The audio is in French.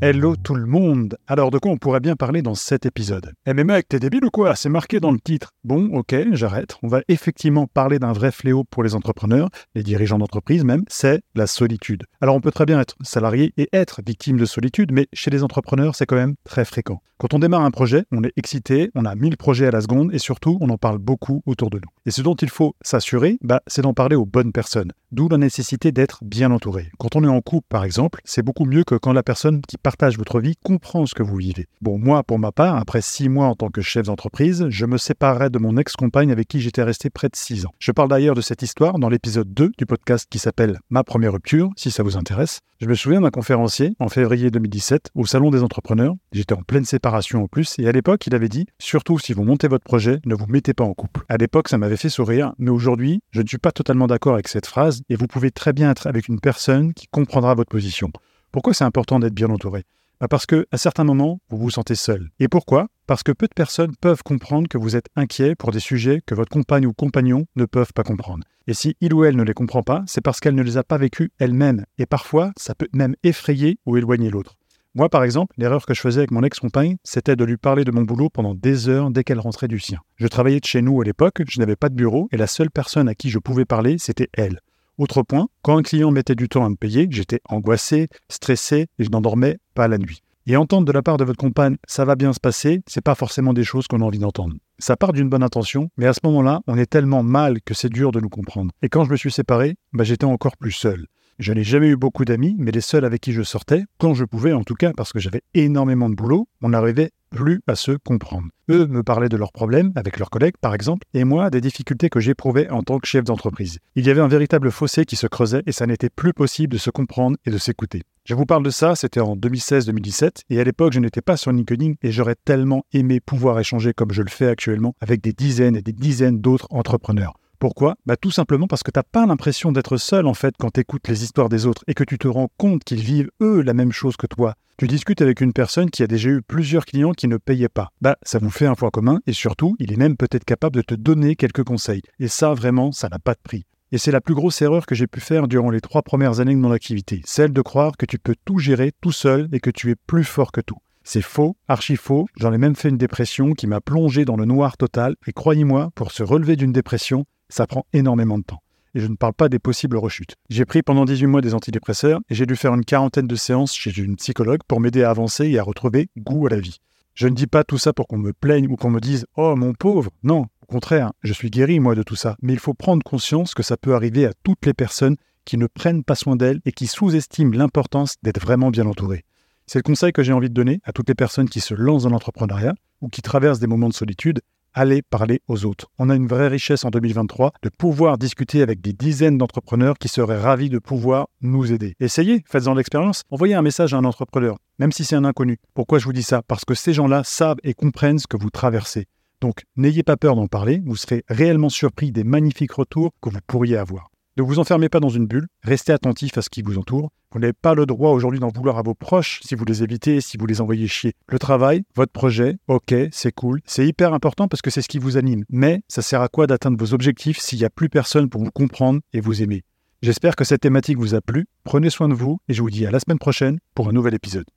Hello tout le monde Alors de quoi on pourrait bien parler dans cet épisode? Eh mais mec, t'es débile ou quoi? C'est marqué dans le titre. Bon, ok, j'arrête. On va effectivement parler d'un vrai fléau pour les entrepreneurs, les dirigeants d'entreprise même, c'est la solitude. Alors on peut très bien être salarié et être victime de solitude, mais chez les entrepreneurs, c'est quand même très fréquent. Quand on démarre un projet, on est excité, on a 1000 projets à la seconde et surtout, on en parle beaucoup autour de nous. Et ce dont il faut s'assurer, bah, c'est d'en parler aux bonnes personnes. D'où la nécessité d'être bien entouré. Quand on est en couple, par exemple, c'est beaucoup mieux que quand la personne qui partage votre vie comprend ce que vous vivez. Bon, moi, pour ma part, après six mois en tant que chef d'entreprise, je me séparais de mon ex-compagne avec qui j'étais resté près de six ans. Je parle d'ailleurs de cette histoire dans l'épisode 2 du podcast qui s'appelle Ma première rupture, si ça vous intéresse. Je me souviens d'un conférencier en février 2017 au Salon des entrepreneurs. J'étais en pleine séparation en plus, et à l'époque, il avait dit Surtout si vous montez votre projet, ne vous mettez pas en couple. À l'époque, ça m'avait fait sourire, mais aujourd'hui, je ne suis pas totalement d'accord avec cette phrase, et vous pouvez très bien être avec une personne qui comprendra votre position. Pourquoi c'est important d'être bien entouré? Bah, parce que à certains moments, vous vous sentez seul. Et pourquoi? Parce que peu de personnes peuvent comprendre que vous êtes inquiet pour des sujets que votre compagne ou compagnon ne peuvent pas comprendre. Et si il ou elle ne les comprend pas, c'est parce qu'elle ne les a pas vécues elle-même. Et parfois, ça peut même effrayer ou éloigner l'autre. Moi, par exemple, l'erreur que je faisais avec mon ex-compagne, c'était de lui parler de mon boulot pendant des heures dès qu'elle rentrait du sien. Je travaillais de chez nous à l'époque, je n'avais pas de bureau, et la seule personne à qui je pouvais parler, c'était elle. Autre point, quand un client mettait du temps à me payer, j'étais angoissé, stressé, et je n'endormais pas la nuit. Et entendre de la part de votre compagne ça va bien se passer, c'est pas forcément des choses qu'on a envie d'entendre. Ça part d'une bonne intention, mais à ce moment-là, on est tellement mal que c'est dur de nous comprendre. Et quand je me suis séparé, bah, j'étais encore plus seul. Je n'ai jamais eu beaucoup d'amis, mais les seuls avec qui je sortais, quand je pouvais en tout cas, parce que j'avais énormément de boulot, on n'arrivait plus à se comprendre. Eux me parlaient de leurs problèmes, avec leurs collègues par exemple, et moi des difficultés que j'éprouvais en tant que chef d'entreprise. Il y avait un véritable fossé qui se creusait et ça n'était plus possible de se comprendre et de s'écouter. Je vous parle de ça, c'était en 2016-2017, et à l'époque je n'étais pas sur LinkedIn et j'aurais tellement aimé pouvoir échanger comme je le fais actuellement avec des dizaines et des dizaines d'autres entrepreneurs. Pourquoi? Bah, Tout simplement parce que tu n'as pas l'impression d'être seul en fait quand tu écoutes les histoires des autres et que tu te rends compte qu'ils vivent eux la même chose que toi. Tu discutes avec une personne qui a déjà eu plusieurs clients qui ne payaient pas. Bah, ça vous fait un point commun et surtout, il est même peut-être capable de te donner quelques conseils. Et ça, vraiment, ça n'a pas de prix. Et c'est la plus grosse erreur que j'ai pu faire durant les trois premières années de mon activité, celle de croire que tu peux tout gérer tout seul et que tu es plus fort que tout. C'est faux, archi faux, j'en ai même fait une dépression qui m'a plongé dans le noir total, et croyez-moi, pour se relever d'une dépression, ça prend énormément de temps. Et je ne parle pas des possibles rechutes. J'ai pris pendant 18 mois des antidépresseurs et j'ai dû faire une quarantaine de séances chez une psychologue pour m'aider à avancer et à retrouver goût à la vie. Je ne dis pas tout ça pour qu'on me plaigne ou qu'on me dise Oh mon pauvre Non, au contraire, je suis guéri moi de tout ça. Mais il faut prendre conscience que ça peut arriver à toutes les personnes qui ne prennent pas soin d'elles et qui sous-estiment l'importance d'être vraiment bien entourées. C'est le conseil que j'ai envie de donner à toutes les personnes qui se lancent dans l'entrepreneuriat ou qui traversent des moments de solitude allez parler aux autres. On a une vraie richesse en 2023 de pouvoir discuter avec des dizaines d'entrepreneurs qui seraient ravis de pouvoir nous aider. Essayez, faites-en l'expérience, envoyez un message à un entrepreneur, même si c'est un inconnu. Pourquoi je vous dis ça? Parce que ces gens-là savent et comprennent ce que vous traversez. Donc n'ayez pas peur d'en parler, vous serez réellement surpris des magnifiques retours que vous pourriez avoir. Ne vous enfermez pas dans une bulle, restez attentif à ce qui vous entoure. Vous n'avez pas le droit aujourd'hui d'en vouloir à vos proches si vous les évitez, si vous les envoyez chier. Le travail, votre projet, ok, c'est cool, c'est hyper important parce que c'est ce qui vous anime. Mais ça sert à quoi d'atteindre vos objectifs s'il n'y a plus personne pour vous comprendre et vous aimer? J'espère que cette thématique vous a plu. Prenez soin de vous et je vous dis à la semaine prochaine pour un nouvel épisode.